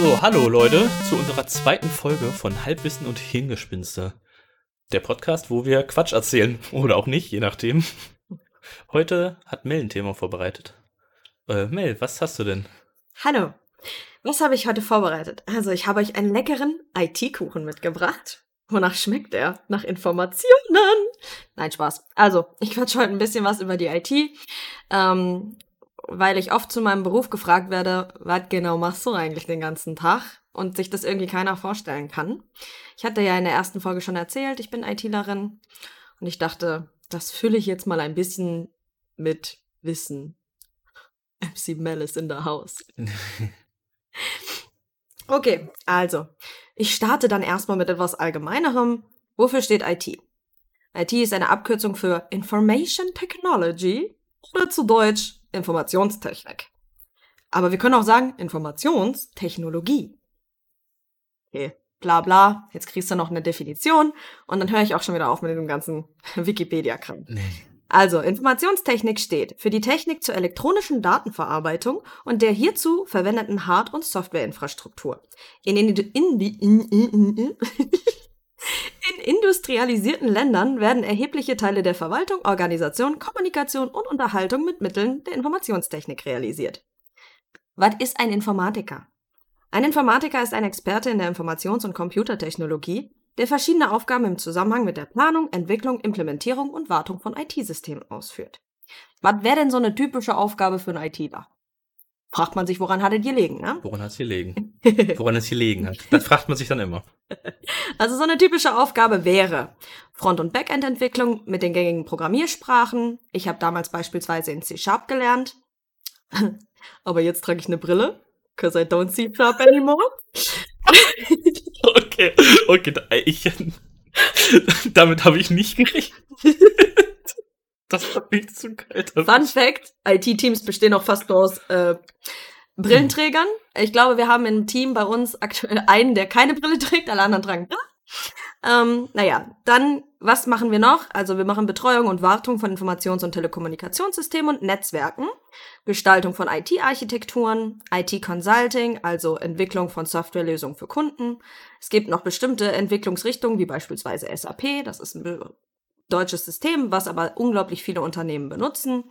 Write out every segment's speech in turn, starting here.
So, hallo Leute zu unserer zweiten Folge von Halbwissen und Hingespinste. Der Podcast, wo wir Quatsch erzählen oder auch nicht, je nachdem. Heute hat Mel ein Thema vorbereitet. Äh, Mel, was hast du denn? Hallo. Was habe ich heute vorbereitet? Also, ich habe euch einen leckeren IT-Kuchen mitgebracht. Wonach schmeckt er? Nach Informationen. Nein, Spaß. Also, ich quatsch heute ein bisschen was über die IT, ähm, weil ich oft zu meinem Beruf gefragt werde, was genau machst du eigentlich den ganzen Tag? Und sich das irgendwie keiner vorstellen kann. Ich hatte ja in der ersten Folge schon erzählt, ich bin ITlerin. Und ich dachte, das fülle ich jetzt mal ein bisschen mit Wissen. MC Mel ist in der Haus. Okay, also, ich starte dann erstmal mit etwas Allgemeinerem. Wofür steht IT? IT ist eine Abkürzung für Information Technology oder zu Deutsch Informationstechnik. Aber wir können auch sagen Informationstechnologie. Okay, bla bla, jetzt kriegst du noch eine Definition und dann höre ich auch schon wieder auf mit dem ganzen Wikipedia-Kram. Nee. Also, Informationstechnik steht für die Technik zur elektronischen Datenverarbeitung und der hierzu verwendeten Hard- und Softwareinfrastruktur. In, in, in, in, in, in industrialisierten Ländern werden erhebliche Teile der Verwaltung, Organisation, Kommunikation und Unterhaltung mit Mitteln der Informationstechnik realisiert. Was ist ein Informatiker? Ein Informatiker ist ein Experte in der Informations- und Computertechnologie, der verschiedene Aufgaben im Zusammenhang mit der Planung, Entwicklung, Implementierung und Wartung von IT-Systemen ausführt. Was wäre denn so eine typische Aufgabe für einen ITler? Fragt man sich, woran hat es gelegen, ne? Woran hat es gelegen? Woran es gelegen hat. Das fragt man sich dann immer. Also so eine typische Aufgabe wäre Front- und Backend-Entwicklung mit den gängigen Programmiersprachen. Ich habe damals beispielsweise in C-Sharp gelernt. Aber jetzt trage ich eine Brille, cause I don't see Sharp anymore. Okay, okay, da- ich, damit habe ich nicht gerechnet. Das war viel zu kalt. Fun Fact, IT-Teams bestehen auch fast nur aus äh, Brillenträgern. Ich glaube, wir haben im Team bei uns aktuell einen, der keine Brille trägt, alle anderen tragen Brille. Ähm, naja, dann, was machen wir noch? Also wir machen Betreuung und Wartung von Informations- und Telekommunikationssystemen und Netzwerken, Gestaltung von IT-Architekturen, IT-Consulting, also Entwicklung von Softwarelösungen für Kunden. Es gibt noch bestimmte Entwicklungsrichtungen, wie beispielsweise SAP, das ist ein deutsches System, was aber unglaublich viele Unternehmen benutzen.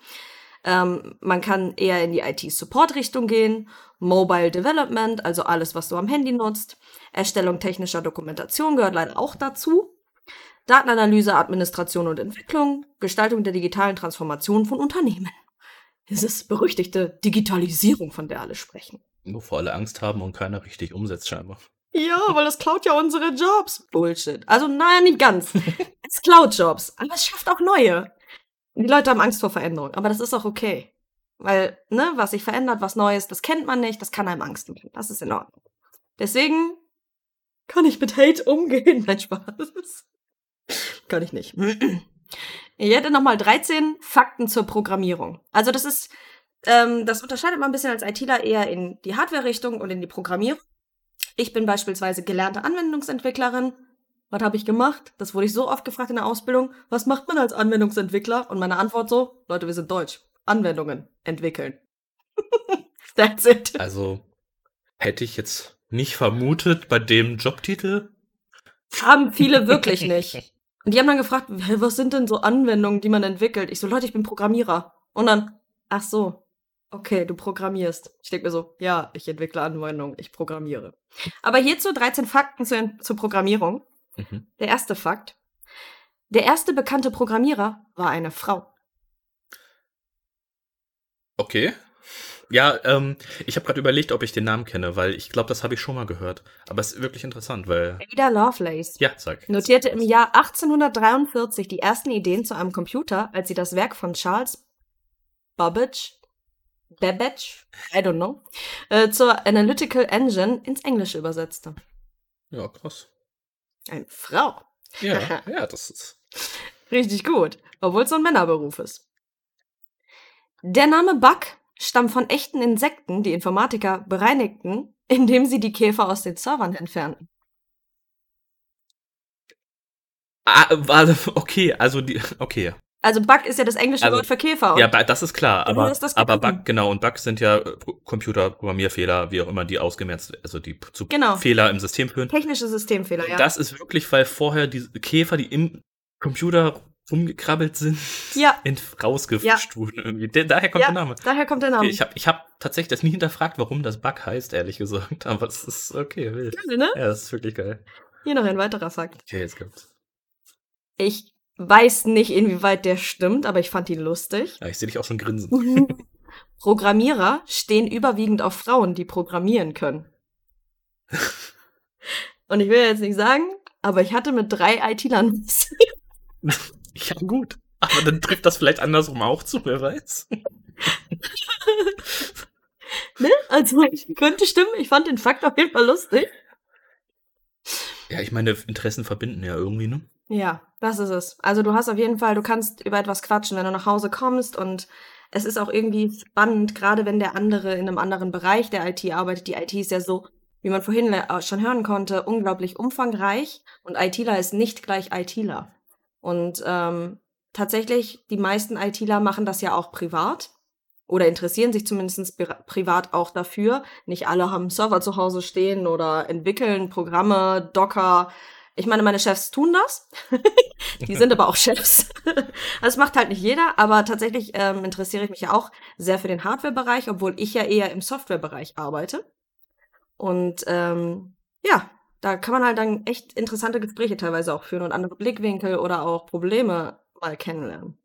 Ähm, man kann eher in die IT-Support-Richtung gehen, Mobile Development, also alles, was du am Handy nutzt. Erstellung technischer Dokumentation gehört leider auch dazu. Datenanalyse, Administration und Entwicklung, Gestaltung der digitalen Transformation von Unternehmen. Dieses berüchtigte Digitalisierung, von der alle sprechen. Wovor alle Angst haben und keiner richtig umsetzt, scheinbar. Ja, weil das klaut ja unsere Jobs. Bullshit. Also, naja, nicht ganz. Es klaut Jobs, aber es schafft auch neue. Die Leute haben Angst vor Veränderung, aber das ist auch okay. Weil, ne, was sich verändert, was Neues, das kennt man nicht, das kann einem Angst machen. Das ist in Ordnung. Deswegen kann ich mit Hate umgehen. Nein, Spaß. Kann ich nicht. Ich hätte nochmal 13 Fakten zur Programmierung. Also, das ist, ähm, das unterscheidet man ein bisschen als ITler eher in die Hardware-Richtung und in die Programmierung. Ich bin beispielsweise gelernte Anwendungsentwicklerin. Was habe ich gemacht? Das wurde ich so oft gefragt in der Ausbildung. Was macht man als Anwendungsentwickler? Und meine Antwort so, Leute, wir sind deutsch. Anwendungen entwickeln. That's it. Also, hätte ich jetzt nicht vermutet bei dem Jobtitel. Haben viele wirklich nicht. Und die haben dann gefragt, "Hä, was sind denn so Anwendungen, die man entwickelt? Ich so, Leute, ich bin Programmierer. Und dann, ach so, okay, du programmierst. Ich denke mir so, ja, ich entwickle Anwendungen, ich programmiere. Aber hierzu 13 Fakten zur, zur Programmierung. Mhm. Der erste Fakt. Der erste bekannte Programmierer war eine Frau. Okay. Ja, ähm, ich habe gerade überlegt, ob ich den Namen kenne, weil ich glaube, das habe ich schon mal gehört. Aber es ist wirklich interessant, weil. Ada Lovelace Ja, sag. notierte im Jahr 1843 die ersten Ideen zu einem Computer, als sie das Werk von Charles Babbage, Babbage, I don't know, äh, zur Analytical Engine ins Englische übersetzte. Ja, krass. Eine Frau. Ja, ja, das ist. Richtig gut, obwohl es so ein Männerberuf ist. Der Name Bug stammt von echten Insekten, die Informatiker bereinigten, indem sie die Käfer aus den Servern entfernten. Ah, warte, okay, also die. Okay. Also Bug ist ja das englische Also, Wort für Käfer. Ja, Bug- das ist klar, aber, das aber. Bug, genau, und Bugs sind ja äh, Pro- Computerprogrammierfehler, wie auch immer die ausgemerzt, also die zu Genau. Fehler im System führen. Technische Systemfehler, ja. Das ist wirklich, weil vorher die Käfer, die im Computer rumgekrabbelt sind, Ja. rausgefischt wurden irgendwie. Da- daher kommt ja, der Name. daher kommt der Name. Okay, ich habe ich hab tatsächlich das nie hinterfragt, warum das Bug heißt, ehrlich gesagt. Aber es ist okay, wild. Geil, ne? Ja, das ist wirklich geil. Hier noch ein weiterer Fakt. Okay, jetzt kommt's. Ich weiß nicht, inwieweit der stimmt, aber ich fand ihn lustig. Ja, ich sehe dich auch schon grinsen. Programmierer stehen überwiegend auf Frauen, die programmieren können. Und ich will jetzt nicht sagen, aber ich hatte mit drei IT-Lern Ja, gut. Aber dann trifft das vielleicht andersrum auch zu, wer weiß. ne? Also könnte stimmen. Ich fand den Fakt auf jeden Fall lustig. Ja, ich meine, Interessen verbinden ja irgendwie, ne? Ja, das ist es. Also du hast auf jeden Fall, du kannst über etwas quatschen, wenn du nach Hause kommst und es ist auch irgendwie spannend, gerade wenn der andere in einem anderen Bereich der IT arbeitet. Die IT ist ja so, wie man vorhin le- schon hören konnte, unglaublich umfangreich und ITler ist nicht gleich ITler. Und ähm, tatsächlich, die meisten ITler machen das ja auch privat oder interessieren sich zumindest privat auch dafür. Nicht alle haben einen Server zu Hause stehen oder entwickeln Programme, Docker. Ich meine, meine Chefs tun das. die sind aber auch Chefs. das macht halt nicht jeder, aber tatsächlich ähm, interessiere ich mich ja auch sehr für den Hardware-Bereich, obwohl ich ja eher im Software-Bereich arbeite. Und ähm, ja, da kann man halt dann echt interessante Gespräche teilweise auch führen und andere Blickwinkel oder auch Probleme mal kennenlernen.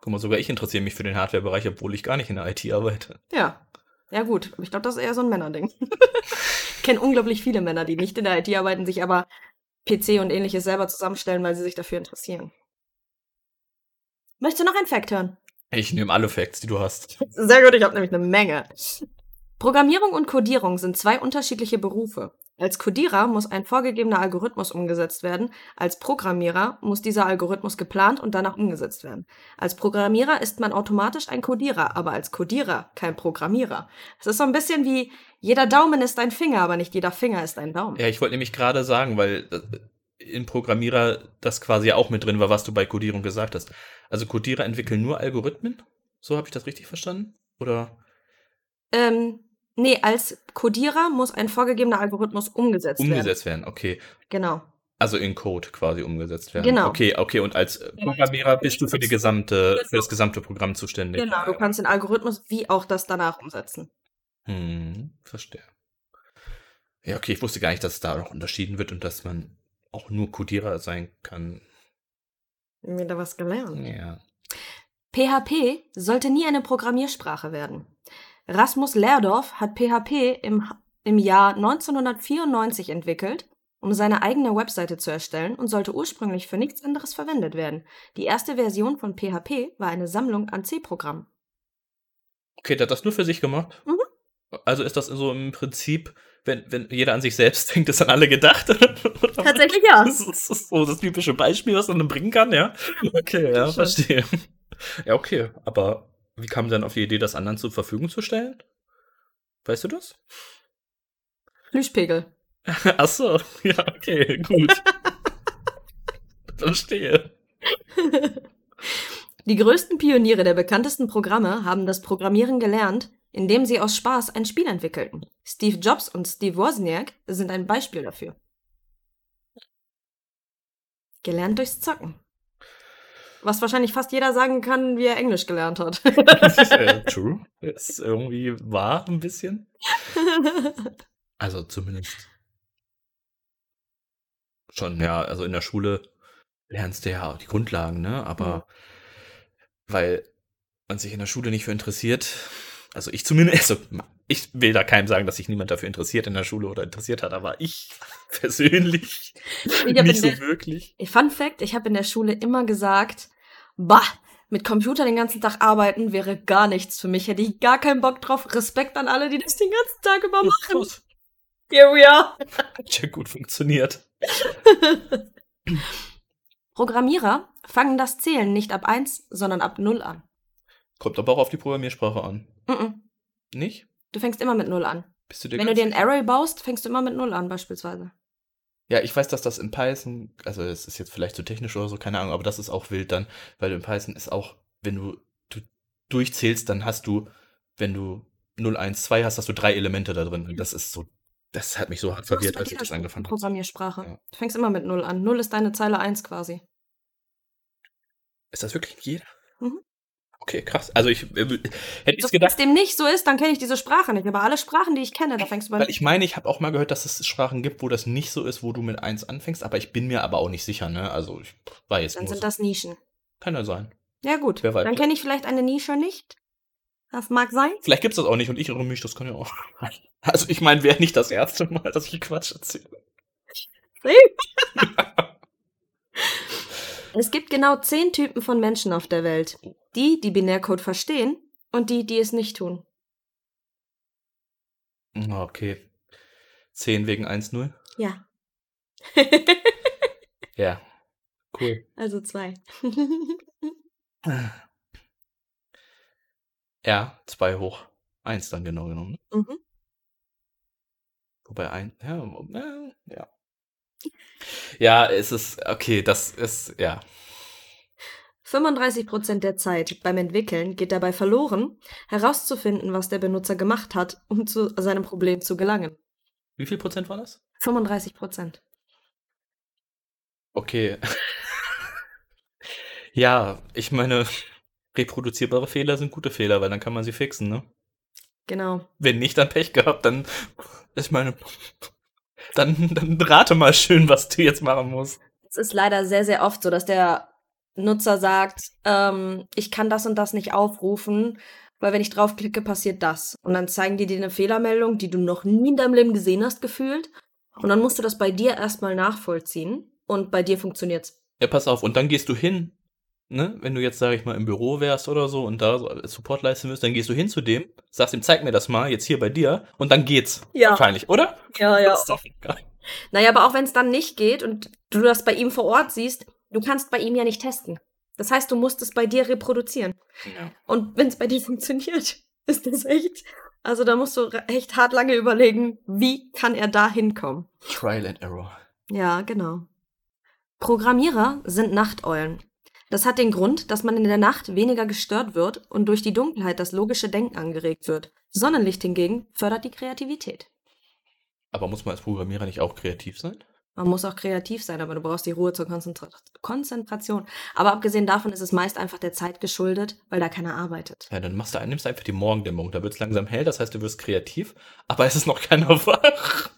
Guck mal, sogar ich interessiere mich für den Hardware-Bereich, obwohl ich gar nicht in der IT arbeite. Ja. Ja, gut. Ich glaube, das ist eher so ein Männerding. ich kenne unglaublich viele Männer, die nicht in der IT arbeiten, sich aber PC und ähnliches selber zusammenstellen, weil sie sich dafür interessieren. Möchtest du noch ein Fact hören? Ich nehme alle Facts, die du hast. Sehr gut, ich habe nämlich eine Menge. Programmierung und Codierung sind zwei unterschiedliche Berufe. Als Codierer muss ein vorgegebener Algorithmus umgesetzt werden, als Programmierer muss dieser Algorithmus geplant und danach umgesetzt werden. Als Programmierer ist man automatisch ein Codierer, aber als Codierer kein Programmierer. Es ist so ein bisschen wie, jeder Daumen ist ein Finger, aber nicht jeder Finger ist ein Daumen. Ja, ich wollte nämlich gerade sagen, weil äh, in Programmierer das quasi auch mit drin war, was du bei Codierung gesagt hast. Also Codierer entwickeln nur Algorithmen? So habe ich das richtig verstanden? Oder? Ähm, nee, als Codierer muss ein vorgegebener Algorithmus umgesetzt, werden. Umgesetzt werden, okay. Genau. Also in Code quasi umgesetzt werden. Genau. Okay, okay. Und als äh, Programmierer bist du für die gesamte, für das gesamte Programm zuständig. Genau, du kannst den Algorithmus wie auch das danach umsetzen. Hm, verstehe. Ja, okay, ich wusste gar nicht, dass es da noch unterschieden wird und dass man auch nur Codierer sein kann. Wieder was gelernt. Ja. PHP sollte nie eine Programmiersprache werden. Rasmus Lerdorf hat PHP im, im Jahr 1994 entwickelt, um seine eigene Webseite zu erstellen und sollte ursprünglich für nichts anderes verwendet werden. Die erste Version von PHP war eine Sammlung an C-Programmen. Okay, der hat das nur für sich gemacht? Mhm. Also ist das so im Prinzip, wenn, wenn jeder an sich selbst denkt, ist an alle gedacht? Tatsächlich ja. Das ist, das ist so das typische Beispiel, was man dann bringen kann, ja? Okay, ja, verstehe. Ja, okay, aber wie kam denn auf die Idee, das anderen zur Verfügung zu stellen? Weißt du das? Plüschpegel. Ach so, ja, okay, gut. Verstehe. Die größten Pioniere der bekanntesten Programme haben das Programmieren gelernt, indem sie aus Spaß ein Spiel entwickelten. Steve Jobs und Steve Wozniak sind ein Beispiel dafür. Gelernt durchs Zocken. Was wahrscheinlich fast jeder sagen kann, wie er Englisch gelernt hat. äh, true. Ist irgendwie wahr ein bisschen. Also zumindest schon, ja, also in der Schule lernst du ja die Grundlagen, ne? Aber weil man sich in der Schule nicht für interessiert, also ich zumindest, also ich will da keinem sagen, dass sich niemand dafür interessiert in der Schule oder interessiert hat, aber ich persönlich Ich nicht so der- wirklich. Fun Fact, ich habe in der Schule immer gesagt, bah, mit Computer den ganzen Tag arbeiten wäre gar nichts für mich. Hätte ich gar keinen Bock drauf. Respekt an alle, die das den ganzen Tag über machen. Here we are. Hat ja gut funktioniert. Programmierer fangen das Zählen nicht ab 1, sondern ab 0 an. Kommt aber auch auf die Programmiersprache an. Mhm. Nicht? Du fängst immer mit 0 an. Bist du dir Wenn du dir ein? Array baust, fängst du immer mit 0 an, beispielsweise. Ja, ich weiß, dass das in Python, also es ist jetzt vielleicht zu technisch oder so, keine Ahnung, aber das ist auch wild dann, weil in Python ist auch, wenn du, du durchzählst, dann hast du, wenn du 0, 1, 2 hast, hast du drei Elemente da drin. Und das ist so, das hat mich so hart verwirrt, als ich das angefangen habe. Programmiersprache. Ja. Du fängst immer mit 0 an. 0 ist deine Zeile 1 quasi. Ist das wirklich jeder? Mhm. Okay, krass. Also ich äh, hätte ich gedacht, Wenn es dem nicht so ist, dann kenne ich diese Sprache nicht. Aber alle Sprachen, die ich kenne, da fängst du bei weil ich meine, ich habe auch mal gehört, dass es Sprachen gibt, wo das nicht so ist, wo du mit 1 anfängst, aber ich bin mir aber auch nicht sicher, ne? Also ich war jetzt Dann nur sind das Nischen. Kann ja sein. Ja, gut. Wer weiß. Dann kenne ich vielleicht eine Nische nicht. Das mag sein. Vielleicht gibt's das auch nicht und ich irre mich, das kann ja auch. Also ich meine, wäre nicht das erste Mal, dass ich Quatsch erzähle. Es gibt genau zehn Typen von Menschen auf der Welt. Die, die Binärcode verstehen und die, die es nicht tun. Okay. 10 wegen 1-0? Ja. Ja. Cool. also zwei. Ja, 2 hoch 1 dann genau genommen. ne? mhm. Wobei ein, ja, ja. Ja, es ist, okay, das ist, ja. 35% der Zeit beim Entwickeln geht dabei verloren, herauszufinden, was der Benutzer gemacht hat, um zu seinem Problem zu gelangen. Wie viel Prozent war das? 35%. Okay. ja, ich meine, reproduzierbare Fehler sind gute Fehler, weil dann kann man sie fixen, ne? Genau. Wenn nicht, dann Pech gehabt, dann ist meine. Dann, dann rate mal schön, was du jetzt machen musst. Es ist leider sehr, sehr oft so, dass der Nutzer sagt, ähm, ich kann das und das nicht aufrufen, weil wenn ich draufklicke, passiert das. Und dann zeigen die dir eine Fehlermeldung, die du noch nie in deinem Leben gesehen hast, gefühlt. Und dann musst du das bei dir erstmal nachvollziehen. Und bei dir funktioniert's. Ja, pass auf, und dann gehst du hin, ne? Wenn du jetzt, sag ich mal, im Büro wärst oder so und da so Support leisten willst, dann gehst du hin zu dem, sagst ihm, zeig mir das mal, jetzt hier bei dir, und dann geht's. Ja. Wahrscheinlich, oder? Ja, Das ist doch geil. Naja, aber auch wenn es dann nicht geht und du das bei ihm vor Ort siehst, du kannst bei ihm ja nicht testen. Das heißt, du musst es bei dir reproduzieren. Ja. Und wenn es bei dir funktioniert, ist das echt. Also da musst du echt hart lange überlegen, wie kann er da hinkommen. Trial and Error. Ja, genau. Programmierer sind Nachteulen. Das hat den Grund, dass man in der Nacht weniger gestört wird und durch die Dunkelheit das logische Denken angeregt wird. Sonnenlicht hingegen fördert die Kreativität. Aber muss man als Programmierer nicht auch kreativ sein? Man muss auch kreativ sein, aber du brauchst die Ruhe zur Konzentra Konzentration. Aber abgesehen davon ist es meist einfach der Zeit geschuldet, weil da keiner arbeitet. Ja, dann machst du, nimmst du einfach die Morgendämmerung. Da wird's langsam hell, das heißt, du wirst kreativ, aber es ist noch keiner wach.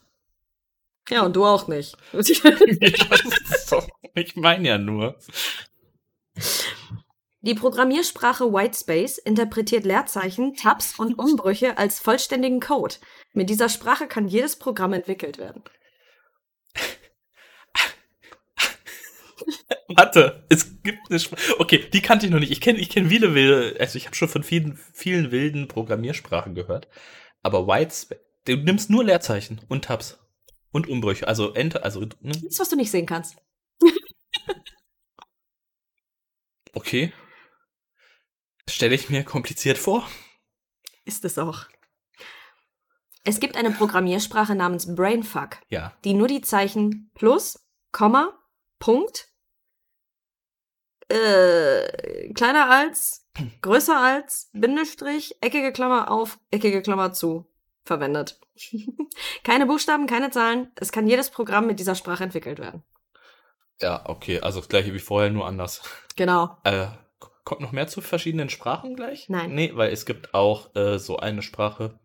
Ja, und du auch nicht. Ich meine ja nur. Die Programmiersprache Whitespace interpretiert Leerzeichen, Tabs und Umbrüche als vollständigen Code. Mit dieser Sprache kann jedes Programm entwickelt werden. Warte, es gibt eine Sprache. Okay, die kannte ich noch nicht. Ich kenne ich kenn viele wilde, also ich habe schon von vielen, vielen wilden Programmiersprachen gehört. Aber Whitespace, du nimmst nur Leerzeichen und Tabs. Und Umbrüche. Also Enter, also, ne? Nichts, was du nicht sehen kannst. okay. Stelle ich mir kompliziert vor. Ist es auch. Es gibt eine Programmiersprache namens Brainfuck, Ja. die nur die Zeichen plus, Komma, Punkt, äh, kleiner als, größer als, Bindestrich, eckige Klammer auf, eckige Klammer zu verwendet. keine Buchstaben, keine Zahlen. Es kann jedes Programm mit dieser Sprache entwickelt werden. Ja, okay. Also das gleiche wie vorher, nur anders. Genau. Äh, kommt noch mehr zu verschiedenen Sprachen gleich? Nein. Nee, weil es gibt auch äh, so eine Sprache,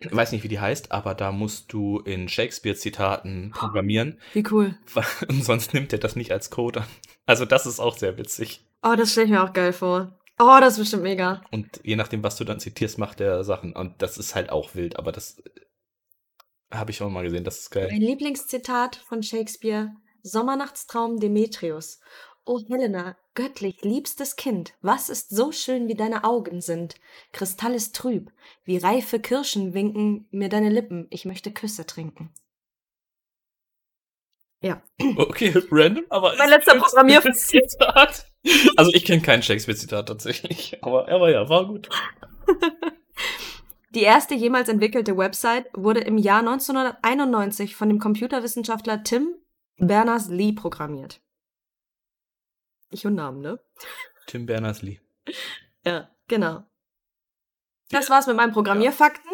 ich weiß nicht, wie die heißt, aber da musst du in Shakespeare-Zitaten programmieren, Wie cool. und sonst nimmt er das nicht als Code an. Also das ist auch sehr witzig. Oh, das stelle ich mir auch geil vor. Oh, das ist bestimmt mega. Und je nachdem, was du dann zitierst, macht er Sachen. Und das ist halt auch wild, aber das äh, habe ich auch mal gesehen, das ist geil. Mein Lieblingszitat von Shakespeare: Sommernachtstraum Demetrius. O Helena, göttlich liebstes Kind, was ist so schön wie deine Augen sind? Kristall ist trüb, wie reife Kirschen winken mir deine Lippen, ich möchte Küsse trinken. Ja. Okay, random, aber. Mein letzter Programmier- Zitat. Also ich kenne kein Shakespeare-Zitat tatsächlich, aber, aber ja, war gut. Die erste jemals entwickelte Website wurde im Jahr 1991 von dem Computerwissenschaftler Tim Berners-Lee programmiert. Ich und Namen, ne? Tim Berners-Lee. Ja, genau. Das war's mit meinen Programmierfakten.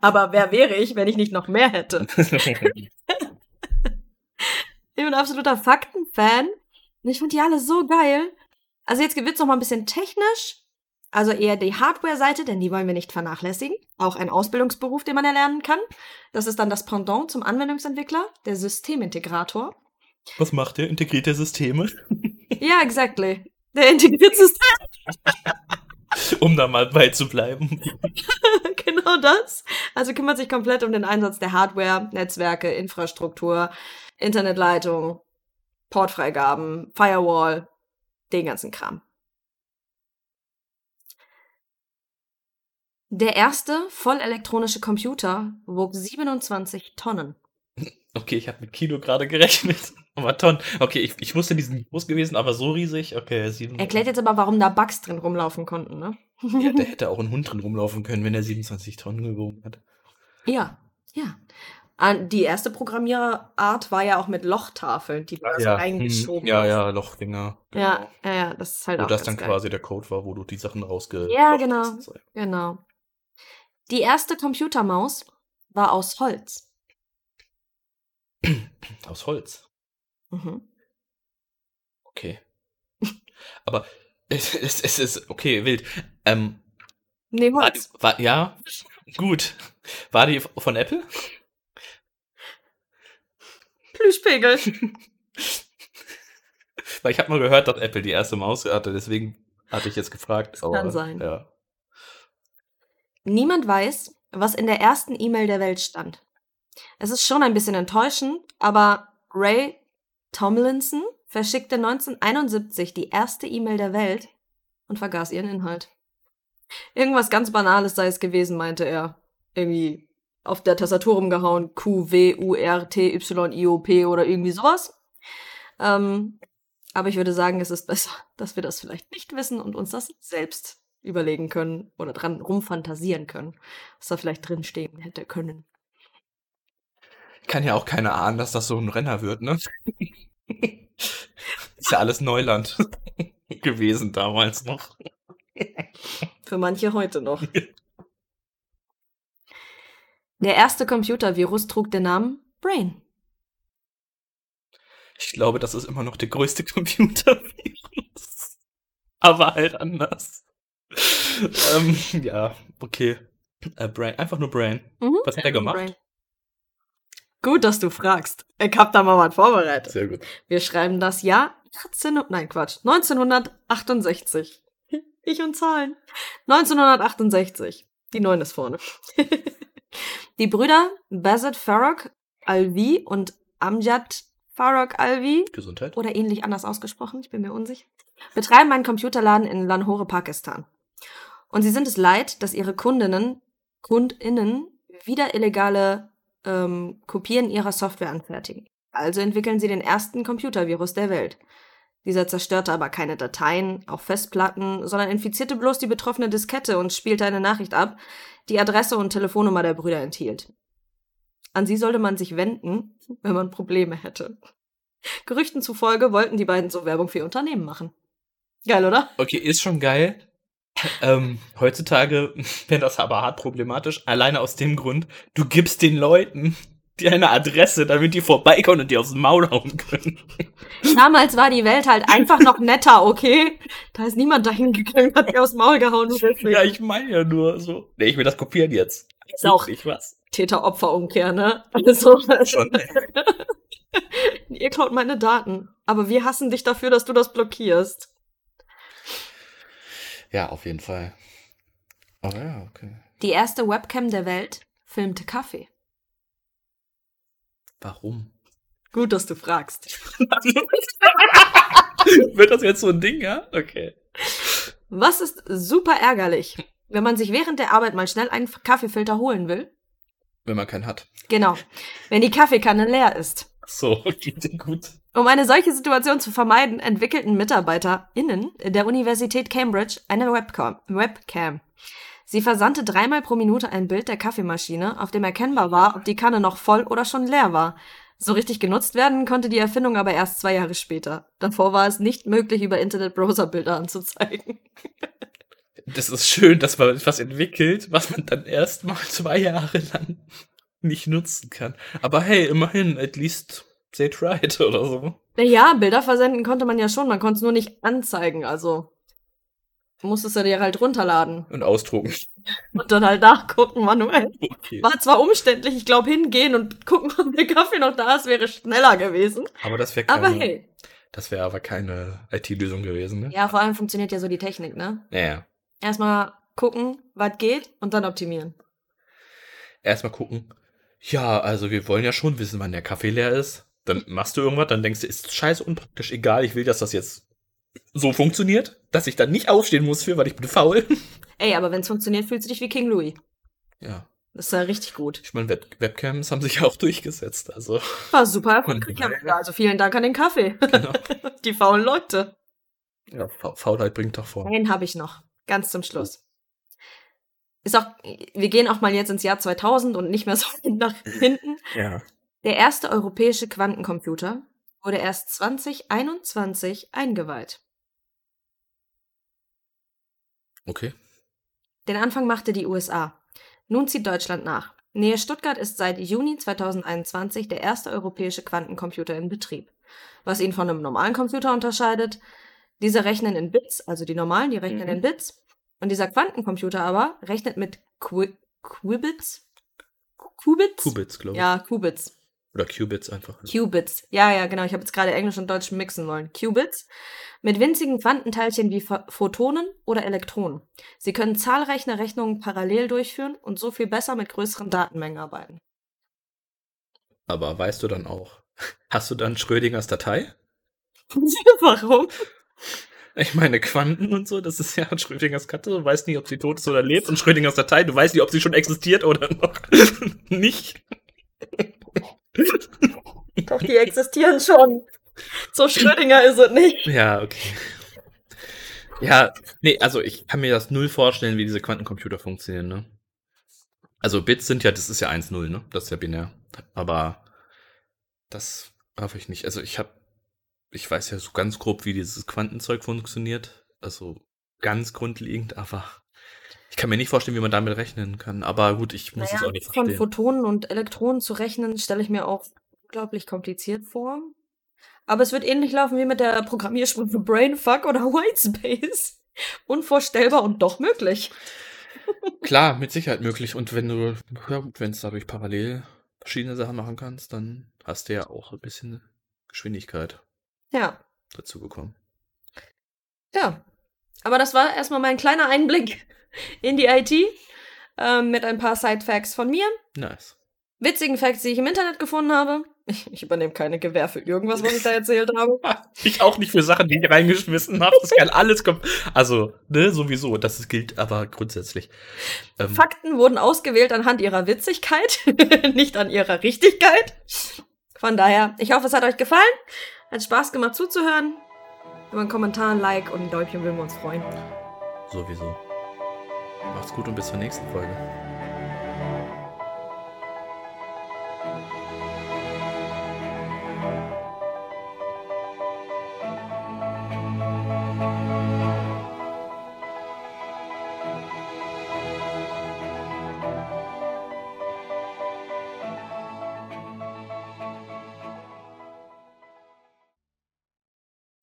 Aber wer wäre ich, wenn ich nicht noch mehr hätte? Ich bin ein absoluter Faktenfan. Und ich finde die alle so geil. Also jetzt wird's noch mal ein bisschen technisch. Also eher die Hardware-Seite, denn die wollen wir nicht vernachlässigen. Auch ein Ausbildungsberuf, den man erlernen kann. Das ist dann das Pendant zum Anwendungsentwickler, der Systemintegrator. Was macht der? Integriert der Systeme? Ja, exactly. Der integriert System. um da mal beizubleiben. genau das. Also kümmert sich komplett um den Einsatz der Hardware, Netzwerke, Infrastruktur, Internetleitung, Portfreigaben, Firewall, den ganzen Kram. Der erste vollelektronische Computer wog 27 Tonnen. Okay, ich habe mit Kilo gerade gerechnet. Aber Tonnen. Okay, ich, ich wusste, die sind groß gewesen, aber so riesig. Okay, sieben. Erklärt jetzt aber, warum da Bugs drin rumlaufen konnten, ne? Ja, der hätte auch ein Hund drin rumlaufen können, wenn er 27 Tonnen gewogen hat. Ja, ja. An- Die erste Programmierart war ja auch mit Lochtafeln, die war so ja, eingeschoben. hm, ja, ja, Lochdinger. Ja, ja, ja, das ist halt Wo auch das ganz dann geil. quasi der Code war, wo du die Sachen rausge. Ja, genau. hast. Genau. Die erste Computermaus war aus Holz. Aus Holz. Mhm. Okay. aber es, es, es ist okay, wild. Ähm, Nee, war, war, ja, gut. War die von Apple? Plüschpegel. Weil ich habe mal gehört, dass Apple die erste Maus hatte, deswegen hatte ich jetzt gefragt. aber, kann sein. Ja. Niemand weiß, was in der ersten E-Mail der Welt stand. Es ist schon ein bisschen enttäuschend, aber Ray Tomlinson verschickte 1971 die erste E-Mail der Welt und vergaß ihren Inhalt. Irgendwas ganz Banales sei es gewesen, meinte er. Irgendwie auf der Tastatur rumgehauen, Q, W, U, R, T, Y, I, O, P oder irgendwie sowas. Ähm, aber ich würde sagen, es ist besser, dass wir das vielleicht nicht wissen und uns das selbst überlegen können oder dran rumfantasieren können, was da vielleicht drinstehen hätte können. Kann ja auch keiner ahnen, dass das so ein Renner wird, ne? Ist ja alles Neuland gewesen damals noch. Für manche heute noch. Der erste Computervirus trug den Namen Brain. Ich glaube, das ist immer noch der größte Computervirus. Aber halt anders. ähm, ja, okay. Äh, Brain, einfach nur Brain. Mhm. Was hat er gemacht? Brain. Gut, dass du fragst. Ich hab da mal was vorbereitet. Sehr gut. Wir schreiben das Jahr 18, nein Quatsch, 1968. Ich und Zahlen. 1968. Die 9 ist vorne. Die Brüder Bazet Farrokh Alvi und Amjad Farrokh Alvi Gesundheit. oder ähnlich anders ausgesprochen, ich bin mir unsicher, betreiben einen Computerladen in Lahore, Pakistan. Und sie sind es leid, dass ihre Kundinnen, KundInnen wieder illegale ähm, Kopien ihrer Software anfertigen. Also entwickeln sie den ersten Computervirus der Welt. Dieser zerstörte aber keine Dateien, auch Festplatten, sondern infizierte bloß die betroffene Diskette und spielte eine Nachricht ab, die Adresse und Telefonnummer der Brüder enthielt. An sie sollte man sich wenden, wenn man Probleme hätte. Gerüchten zufolge wollten die beiden so Werbung für ihr Unternehmen machen. Geil, oder? Okay, ist schon geil. Ähm, heutzutage wäre das aber hart problematisch. Alleine aus dem Grund, du gibst den Leuten deine Adresse, damit die vorbeikommen und die aufs Maul hauen können. Damals war die Welt halt einfach noch netter, okay? Da ist niemand dahin gegangen hat mir aufs Maul gehauen. Ja, ich meine ja nur so. Nee, ich will das kopieren jetzt. Ist auch Ich was. Täter-Opfer-Umkehr, ne? Also, Schon. ihr klaut meine Daten. Aber wir hassen dich dafür, dass du das blockierst. Ja, auf jeden Fall. Aber ja, okay. Die erste Webcam der Welt filmte Kaffee. Warum? Gut, dass du fragst. Wird das jetzt so ein Ding, ja? Okay. Was ist super ärgerlich, wenn man sich während der Arbeit mal schnell einen Kaffeefilter holen will? Wenn man keinen hat. Genau. Wenn die Kaffeekanne leer ist. So, geht gut. Um eine solche Situation zu vermeiden, entwickelten MitarbeiterInnen der Universität Cambridge eine Webcam. Webcam. Sie versandte dreimal pro Minute ein Bild der Kaffeemaschine, auf dem erkennbar war, ob die Kanne noch voll oder schon leer war. So richtig genutzt werden konnte die Erfindung aber erst zwei Jahre später. Davor war es nicht möglich, über Internet-Browser-Bilder anzuzeigen. Das ist schön, dass man etwas entwickelt, was man dann erst mal zwei Jahre lang nicht nutzen kann. Aber hey, immerhin, at least they tried oder so. Naja, Bilder versenden konnte man ja schon, man konnte es nur nicht anzeigen, also musstest du dir halt runterladen. Und ausdrucken. Und dann halt nachgucken manuell. Okay. War zwar umständlich, ich glaube, hingehen und gucken, ob der Kaffee noch da ist, wäre schneller gewesen. Aber das wäre keine, Aber hey. das wäre aber keine IT-Lösung gewesen, ne? Ja, vor allem funktioniert ja so die Technik, ne? Naja. Erstmal gucken, was geht und dann optimieren. Erstmal gucken. Ja, also wir wollen ja schon wissen, wann der Kaffee leer ist. Dann machst du irgendwas, dann denkst du, ist scheiße unpraktisch, egal, ich will, dass das jetzt so funktioniert, dass ich dann nicht aufstehen muss für, weil ich bin faul. Ey, aber wenn es funktioniert, fühlst du dich wie King Louis. Ja. Das ist ja richtig gut. Ich meine, Web Webcams haben sich ja auch durchgesetzt, also. War super erfolgreich. Und- Ja, also vielen Dank an den Kaffee. Genau. Die faulen Leute. ja, Fa- Faulheit bringt doch vor. Einen habe ich noch. Ganz zum Schluss. Ist auch, wir gehen auch mal jetzt ins Jahr 2000 und nicht mehr so nach hinten. Ja. Der erste europäische Quantencomputer wurde erst 2021 eingeweiht. Okay. Den Anfang machte die USA. Nun zieht Deutschland nach. Nähe Stuttgart ist seit Juni 2021 der erste europäische Quantencomputer in Betrieb. Was ihn von einem normalen Computer unterscheidet, diese rechnen in Bits, also die normalen, die rechnen Mhm. in Bits. Und dieser Quantencomputer aber rechnet mit Qu Qubits? Qubits? Qubits, glaube ich. Ja, Qubits. Oder Qubits einfach. Qubits. Ja, ja, genau. Ich habe jetzt gerade Englisch und Deutsch mixen wollen. Qubits. Mit winzigen Quantenteilchen wie Pho- Photonen oder Elektronen. Sie können zahlreiche Rechnungen parallel durchführen und so viel besser mit größeren Datenmengen arbeiten. Aber weißt du dann auch, hast du dann Schrödingers Datei? Warum? Ich meine, Quanten und so, das ist ja Schrödingers Katze. Du weißt nicht, ob sie tot ist oder lebt. Und Schrödingers Datei, du weißt nicht, ob sie schon existiert oder noch nicht. Doch, die existieren schon. So Schrödinger ist es nicht. Ja, okay. Ja, nee, also ich kann mir das null vorstellen, wie diese Quantencomputer funktionieren, ne? Also Bits sind ja, das ist ja 1-0, ne? Das ist ja binär. Aber das hoffe ich nicht. Also ich habe, ich weiß ja so ganz grob, wie dieses Quantenzeug funktioniert. Also ganz grundlegend, aber ich kann mir nicht vorstellen, wie man damit rechnen kann. Aber gut, ich muss es auch nicht von verstehen. Photonen und Elektronen zu rechnen, stelle ich mir auch unglaublich kompliziert vor. Aber es wird ähnlich laufen wie mit der Programmiersprache Brainfuck oder Whitespace. Unvorstellbar und doch möglich. Klar, mit Sicherheit möglich. Und wenn du, ja wenn es dadurch parallel verschiedene Sachen machen kannst, dann hast du ja auch ein bisschen Geschwindigkeit Ja, dazu bekommen. ja. Aber das war erstmal mein kleiner Einblick in die IT ähm, mit ein paar Side-Facts von mir. Nice. Witzigen Facts, die ich im Internet gefunden habe. Ich, ich übernehme keine Gewähr für irgendwas, was ich da erzählt habe. Ich auch nicht für Sachen, die ich reingeschmissen habe. Das kann alles kommen. Also, ne, sowieso. Das gilt aber grundsätzlich. Ähm, Fakten wurden ausgewählt anhand ihrer Witzigkeit, nicht an ihrer Richtigkeit. Von daher, ich hoffe, es hat euch gefallen. Hat Spaß gemacht zuzuhören. Über einen Kommentar, ein Like und ein Däumchen würden wir uns freuen. Sowieso. Macht's gut und bis zur nächsten Folge.